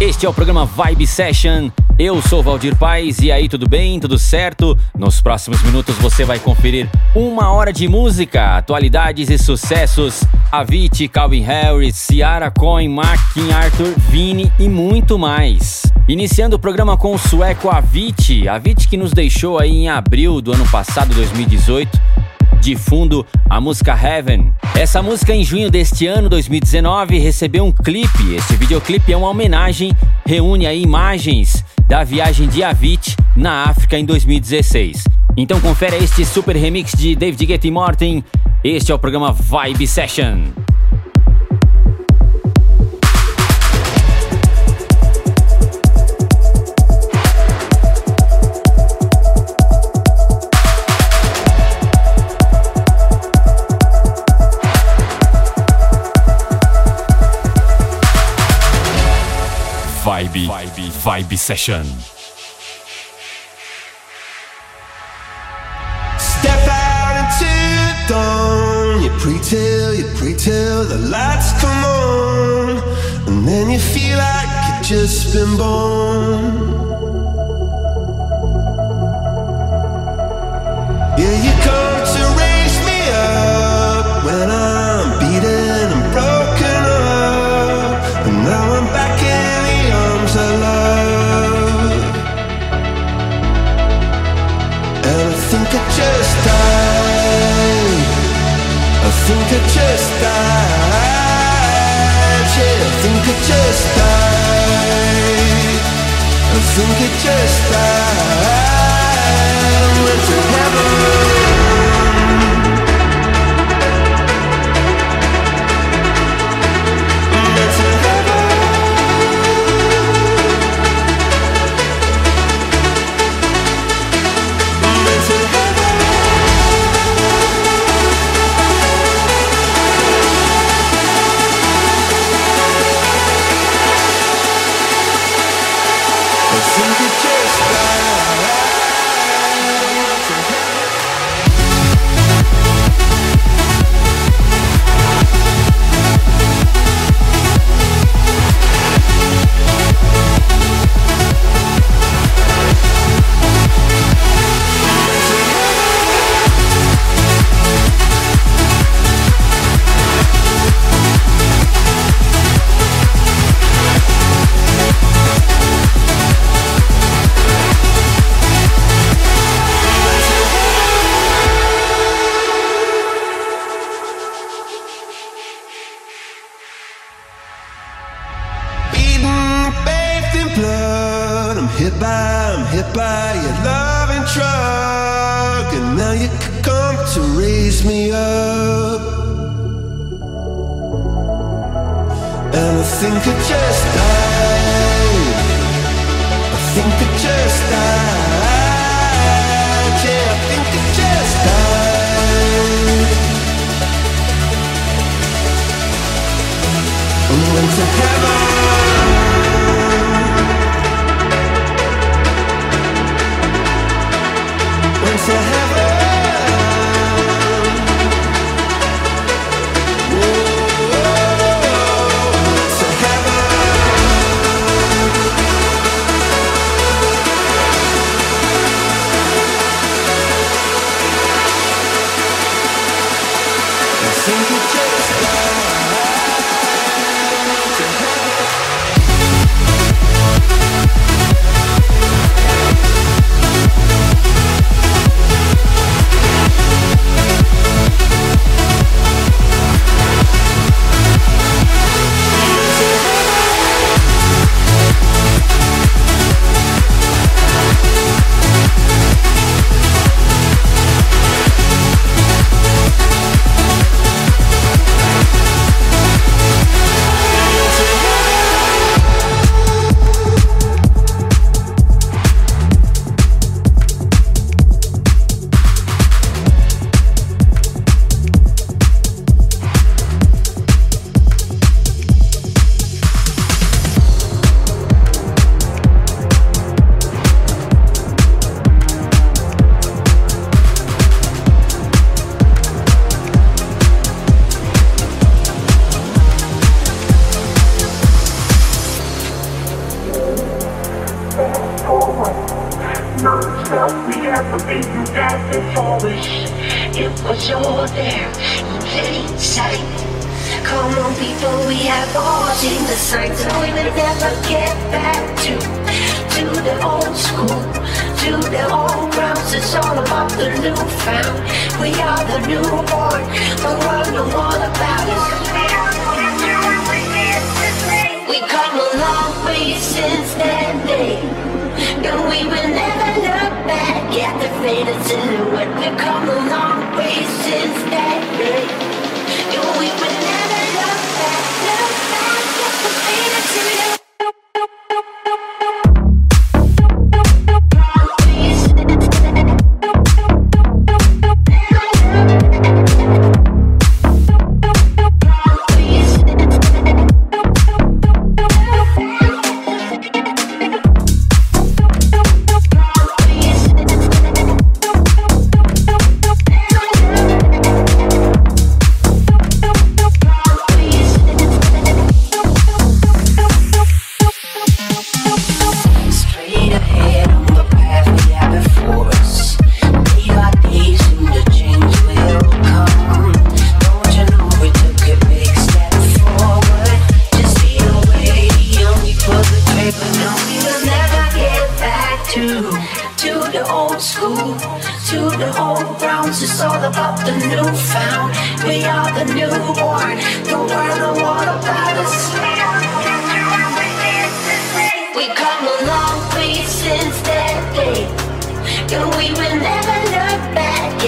Este é o programa Vibe Session. Eu sou Valdir Paz e aí, tudo bem? Tudo certo? Nos próximos minutos você vai conferir uma hora de música, atualidades e sucessos. Avicii, Calvin Harris, Ciara Cohen, Markin, Arthur, Vini e muito mais. Iniciando o programa com o sueco Avicii, Avicii que nos deixou aí em abril do ano passado, 2018 de fundo a música Heaven. Essa música em junho deste ano, 2019, recebeu um clipe. Esse videoclipe é uma homenagem, reúne aí imagens da viagem de Avicii na África em 2016. Então confere este super remix de David Guetta Morten. Este é o programa Vibe Session. Vibe, Session. Step out into the dawn. You pray till, you pray till the lights come on. And then you feel like you've just been born. And I think I just died. I think I just died. Yeah, I think I just died. And went to heaven. Never be you got before us. It was all there, plain sight. Come on, people, we have all seen the signs, and we will never get back to to the old school, to the old grounds. It's all about the new found. We are the new newborn. The world know all about us. We come a long way since that day. And we will never look back at the faded silhouette. We've come a long way since that day. And we will never look back, look back at the faded silhouette.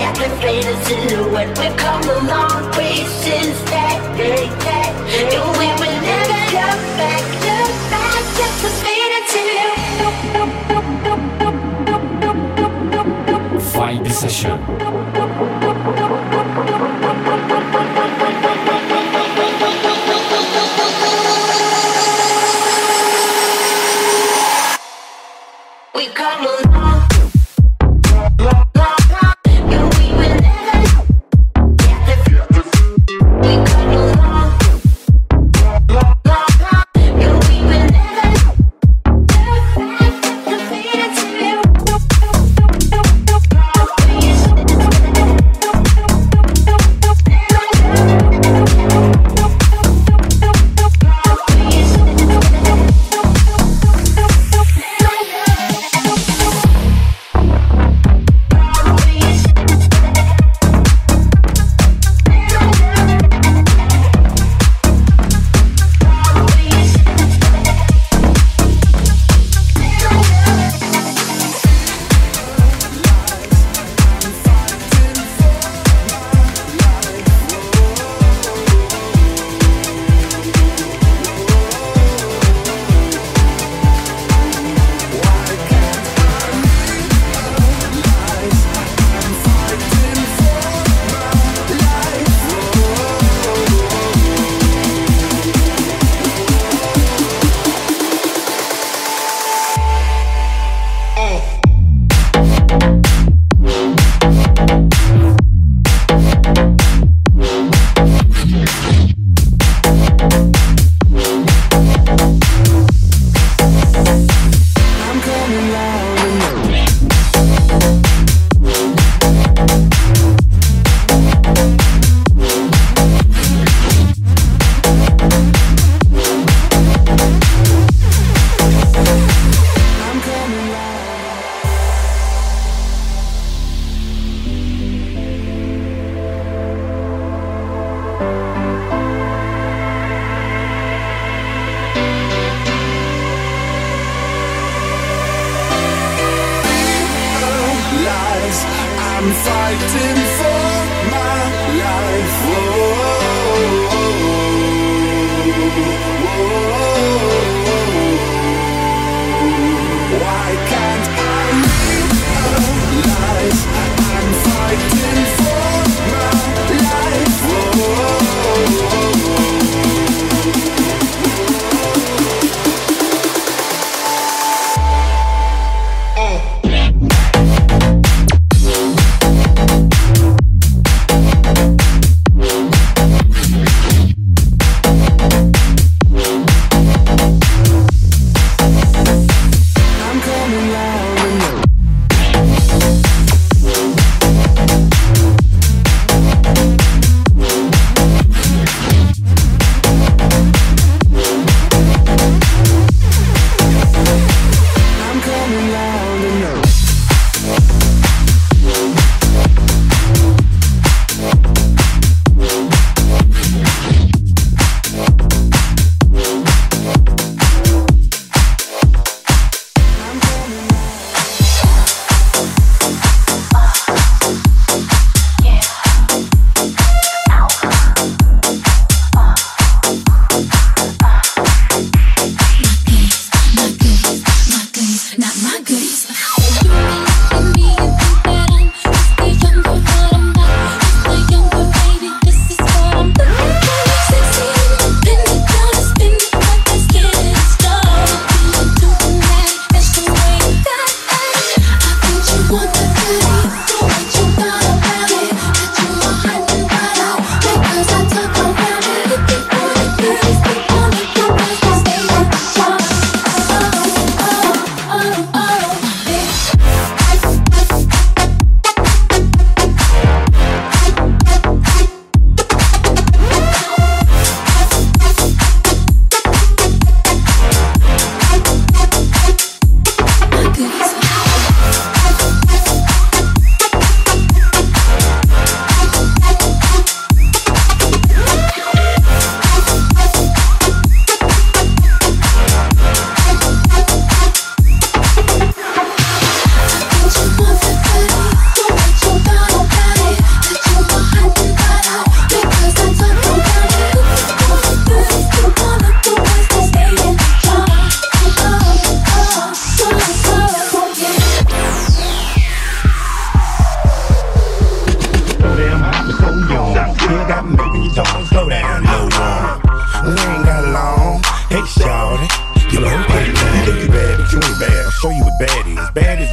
At the faded silhouette. We've come a long way since that day. That. And we will never look back, look back at the faded silhouette. Vibe Session.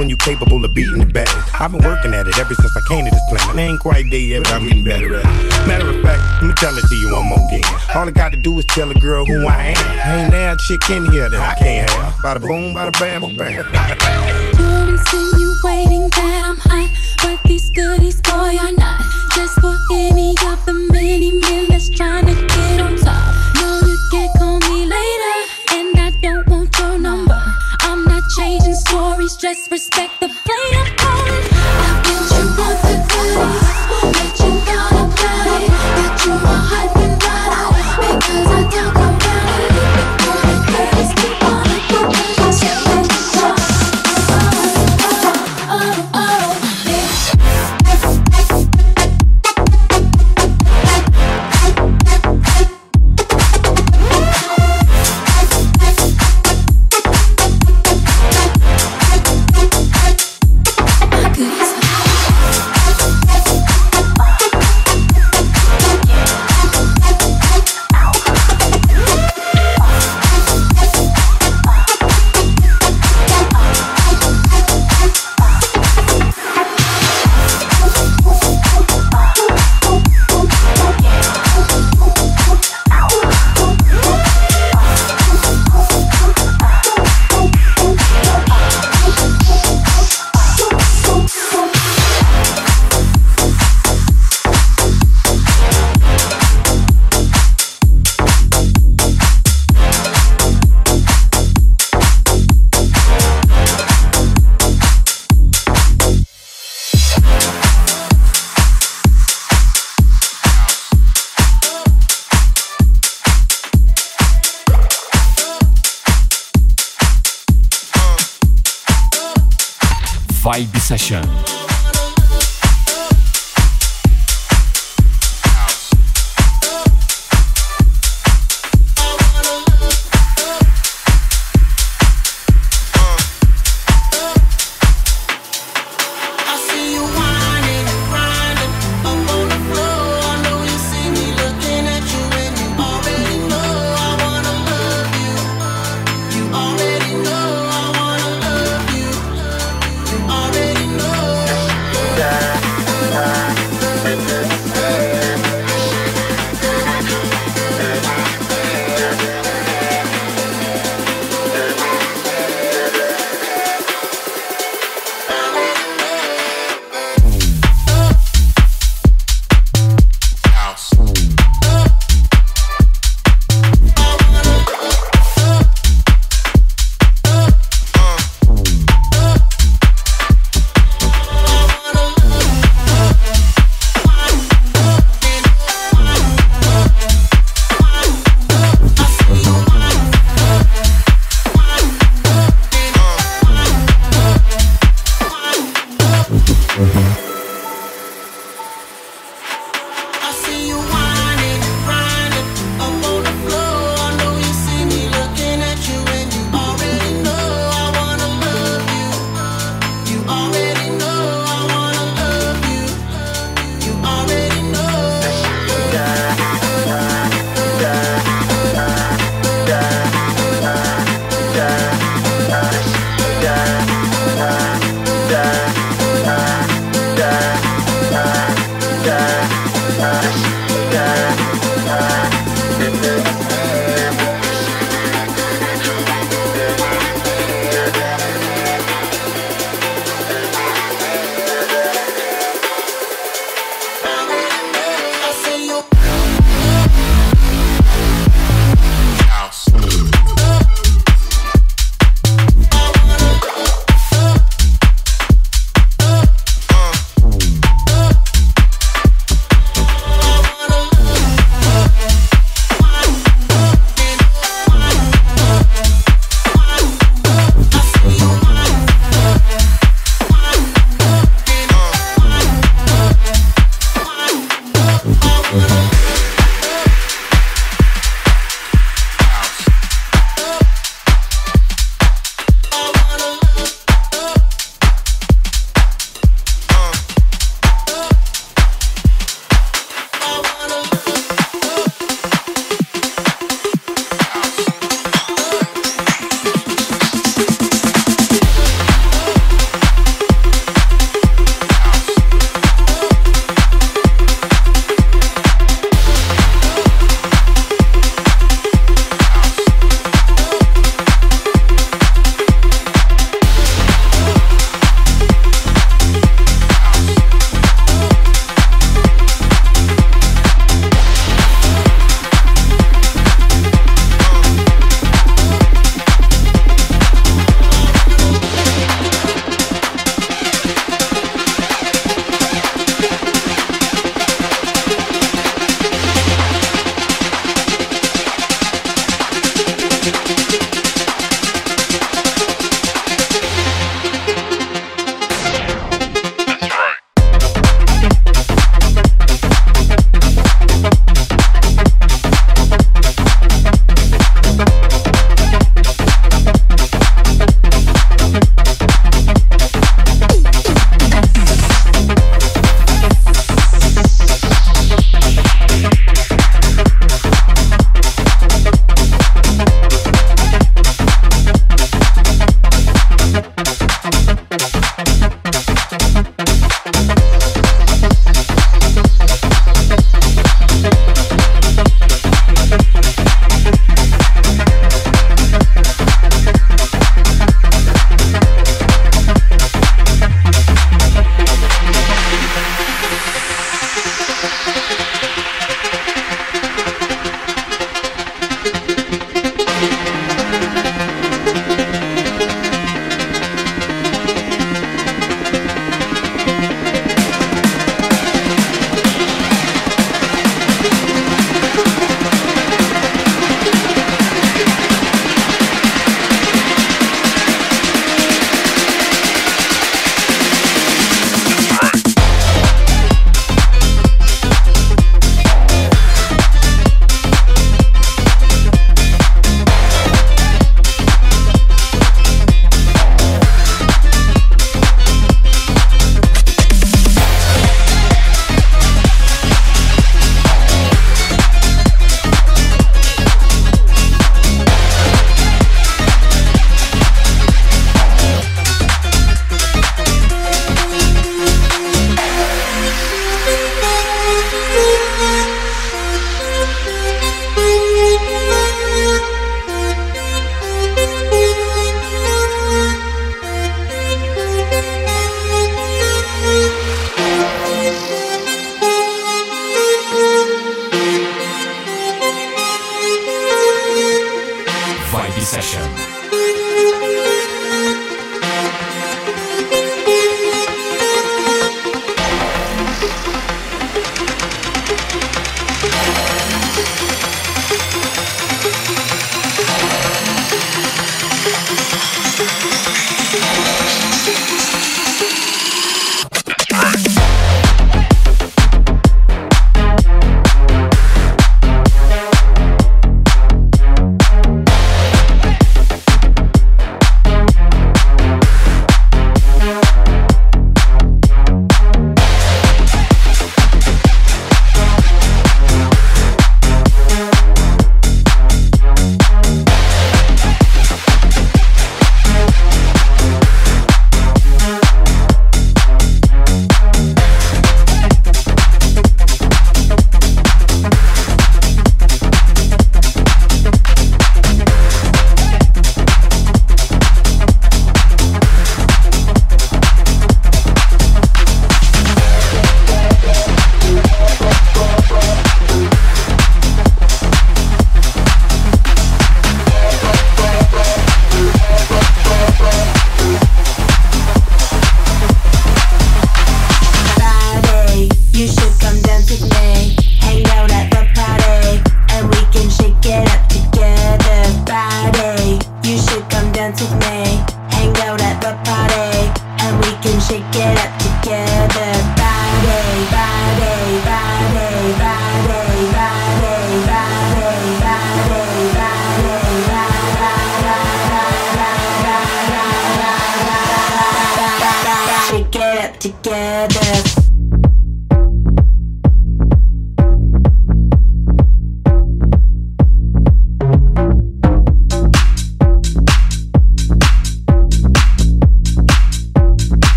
When you're capable of beating the best. I've been working at it ever since I came to this planet. I ain't quite there yet, but I'm getting better at it. Matter of fact, let me tell it to you one more again. All I got to do is tell a girl who I am. Ain't a chick in here that I can't have. Bada boom, bada bam, bam. You're insinuating that I'm hot, but these goodies, boy, are not. Just for any of the many men that's trying to just respect the play Vibe Session.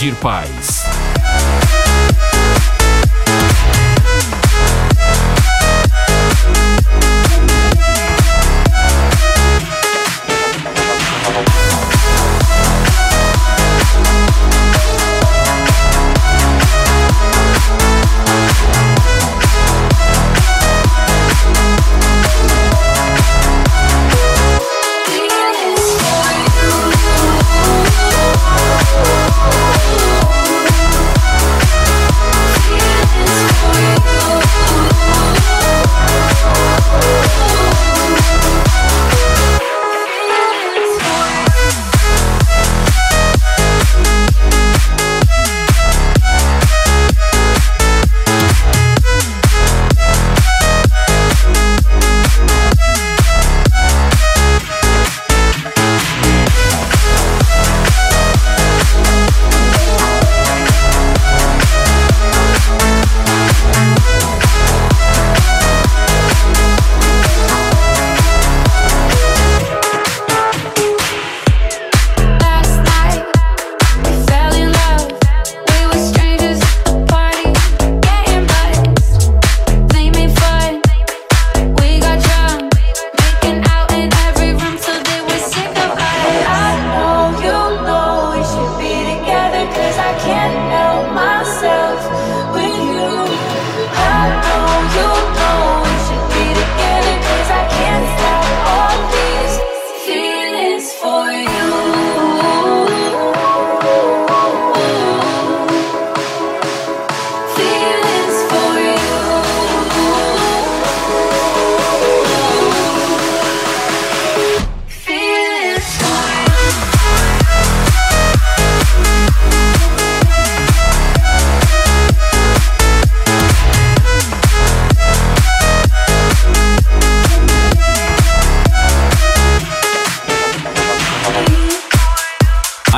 Edir Pai.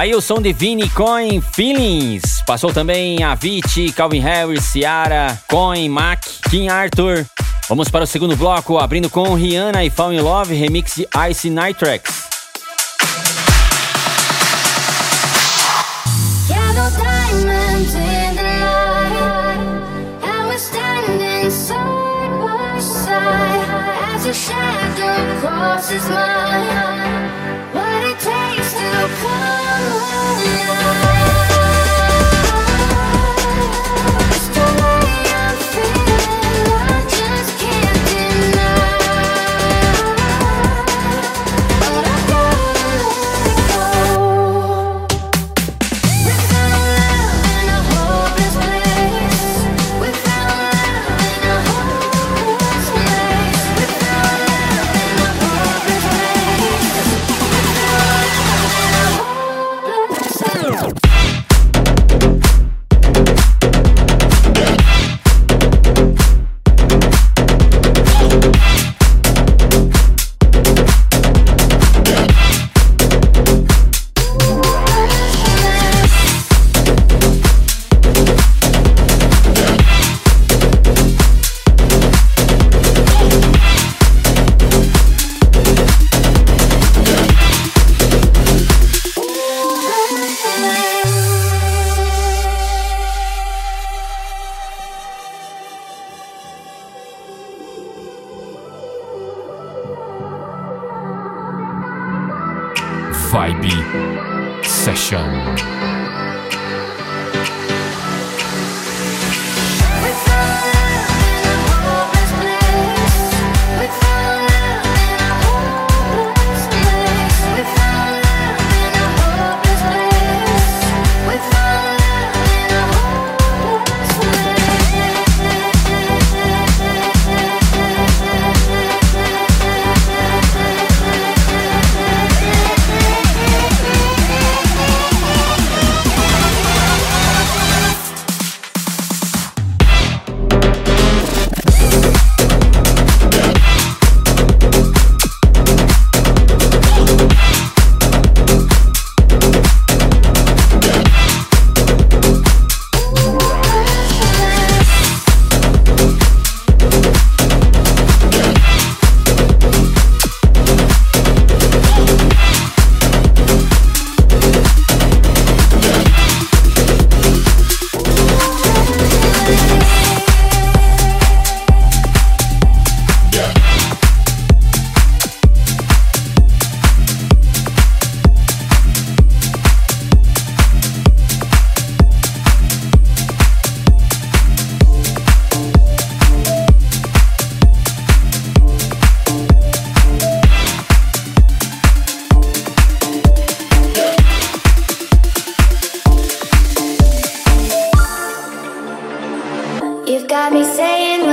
Aí o som de Vini Coin Feelings. Passou também Avicii, Calvin Harris, Ciara, Coin, Mac, King Arthur. Vamos para o segundo bloco, abrindo com Rihanna e Fall in Love, remix de Ice Nitrex. Shadow crosses Session.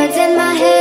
words in my head.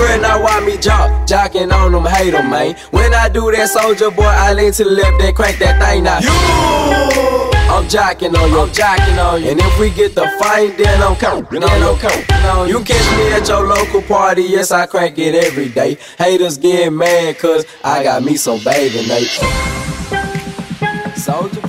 friend, I why me jock, jocking on them, hate them, man. When I do that, soldier boy, I lean to the left and crank that thing now. You! I'm jocking on you, I'm jocking on you. And if we get the fight, then I'm coming. on you. You. Catch me at your local party, yes, I crank it every day. Haters getting mad, cause I got me some baby, Nate. Soldier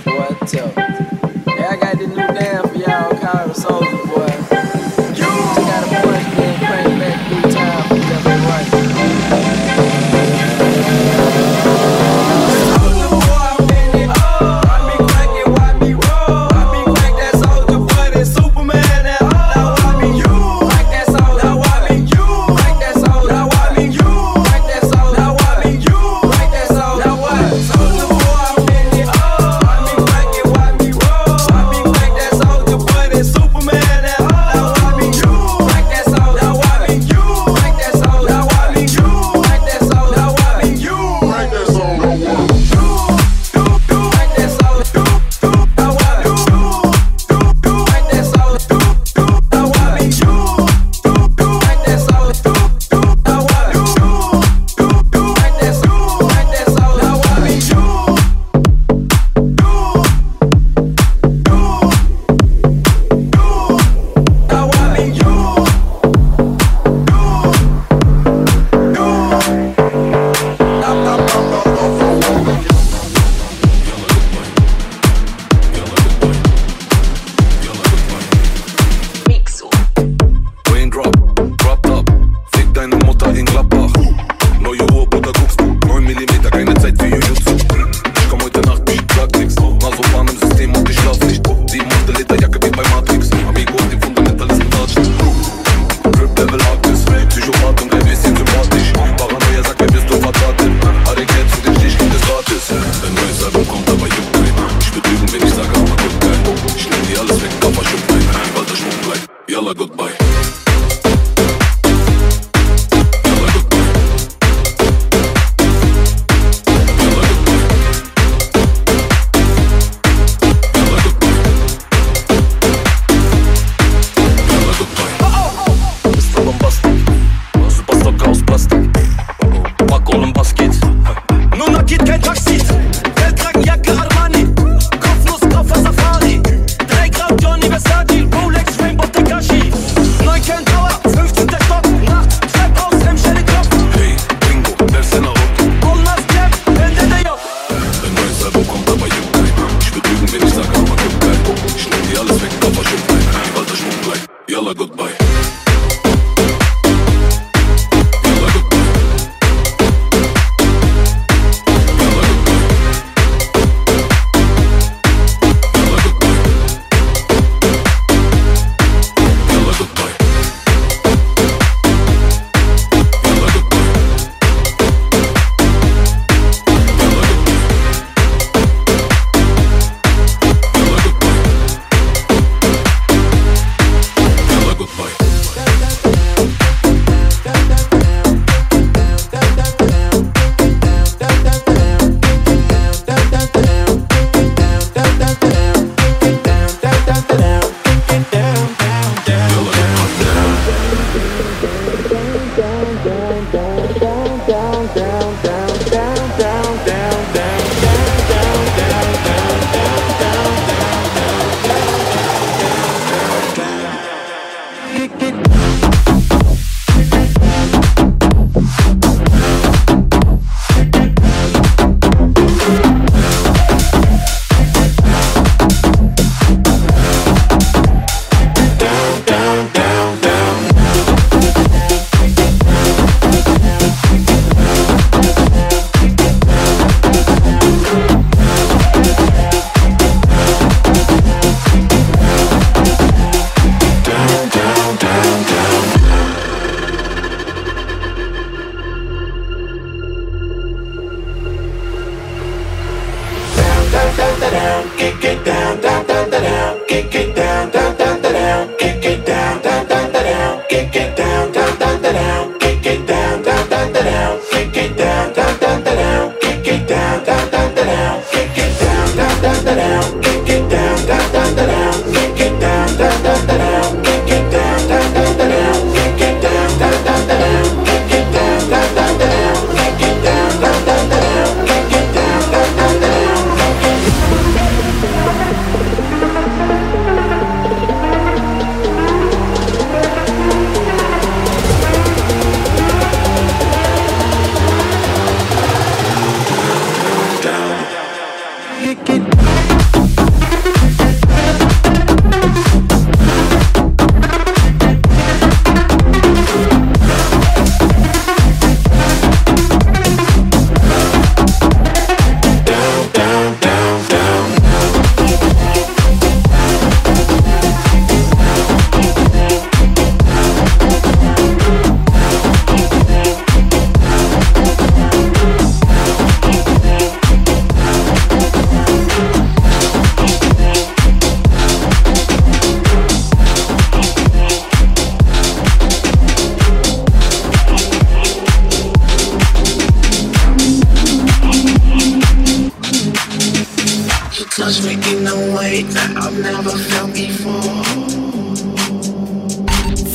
touch me in a way that I've never felt before.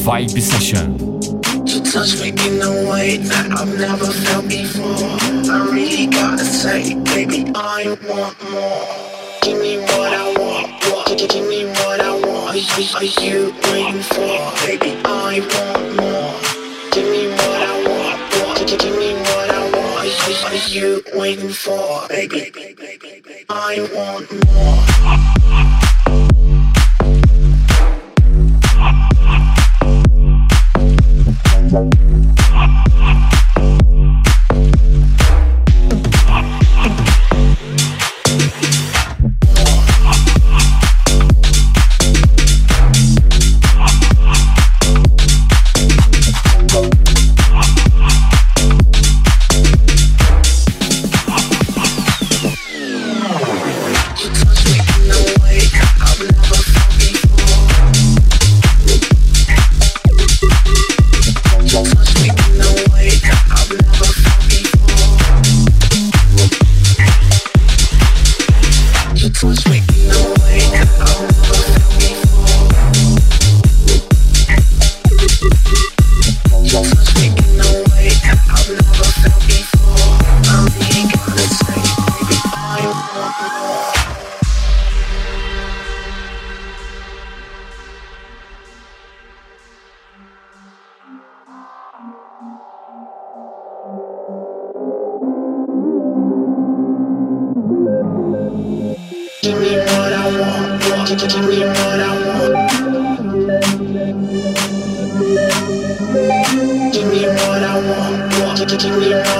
Vibe Session. You touch me in a way that I've never felt before. I really gotta say, baby, I want more. Give me what I want, what? Give me what I want. Are are you waiting for? Baby, I want more. Give me what I want, what? Give me want. Are you waiting for? Baby, I want more. You want. Give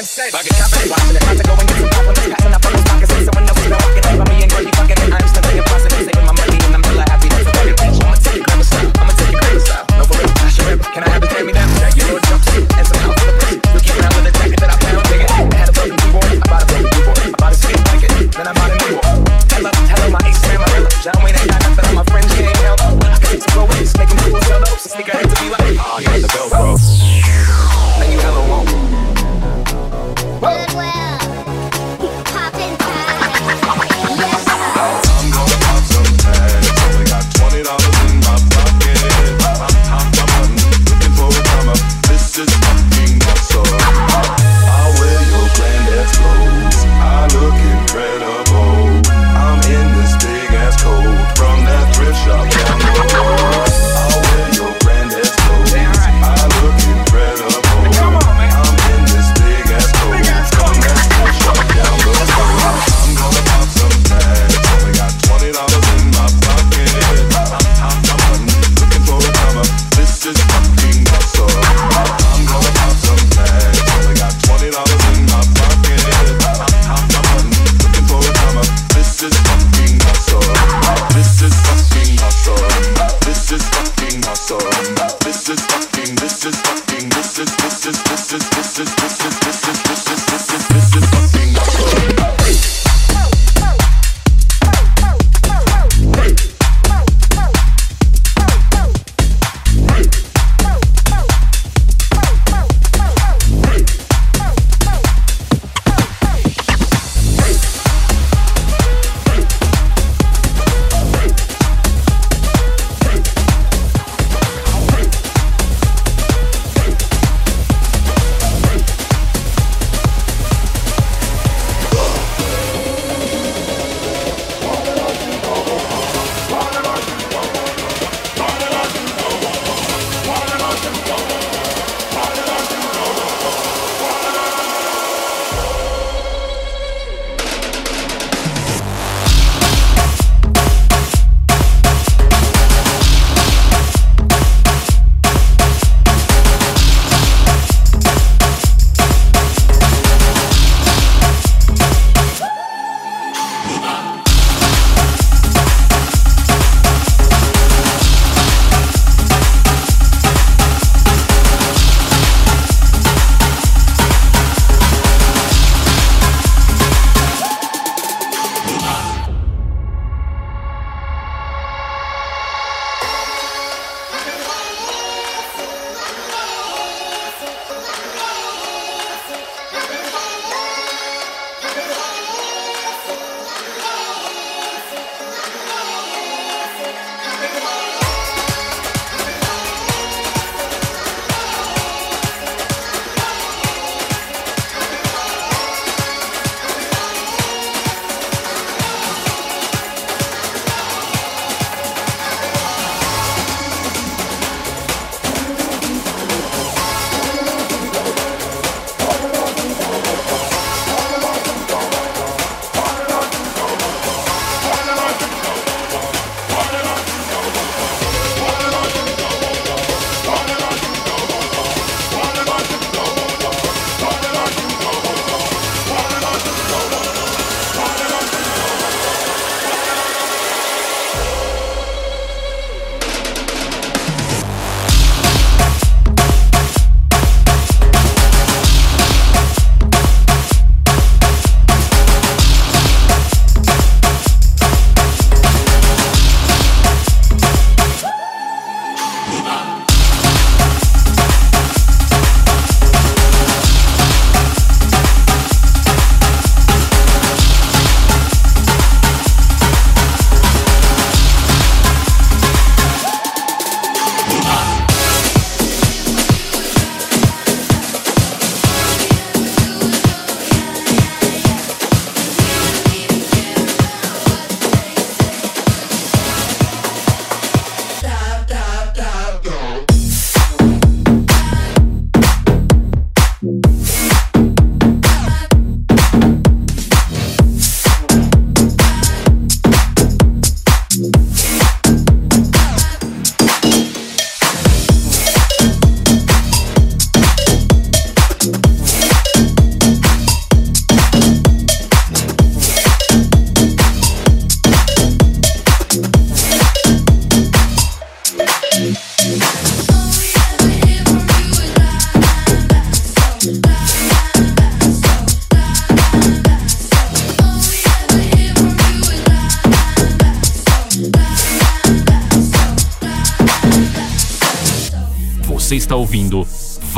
was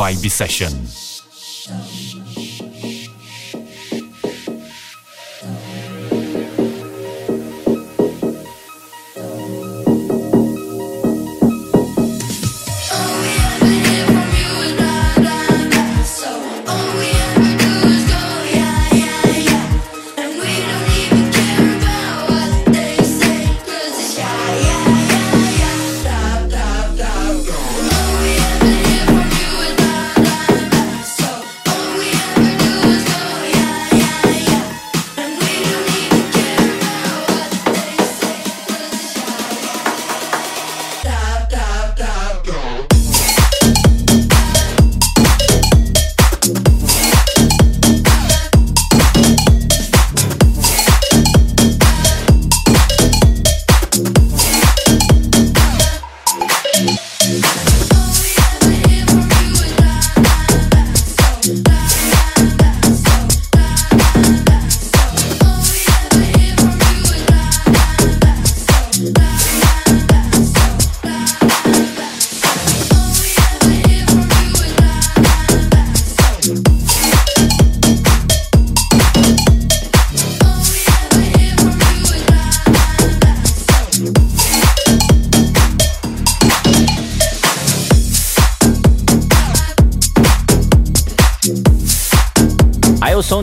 Vibe Session.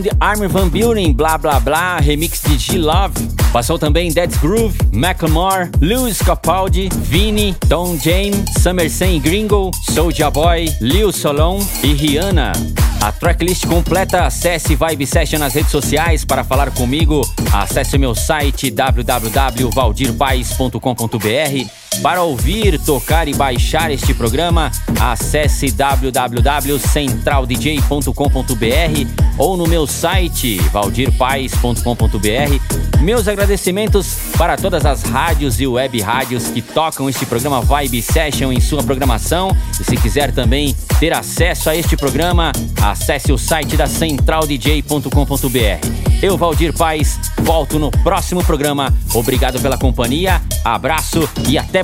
Aí o som de Armin Van Buren, blá blá blá, remix de G-Love. Passou também Dead Groove, Macklemore, Lewis Capaldi, Vini, Don James, Summer Sam Gringo, Soulja Boy, Lil Solon e Rihanna. A tracklist completa, acesse Vibe Session nas redes sociais para falar comigo. Acesse meu site www.valdirpaes.com.br. Para ouvir, tocar e baixar este programa, acesse www.centraldj.com.br ou no meu site valdirpaes.com.br. Meus agradecimentos para todas as rádios e web rádios que tocam este programa Vibe Session em sua programação. E se quiser também ter acesso a este programa, acesse o site da centraldj.com.br. Eu, Valdir Paz, volto no próximo programa. Obrigado pela companhia, abraço e até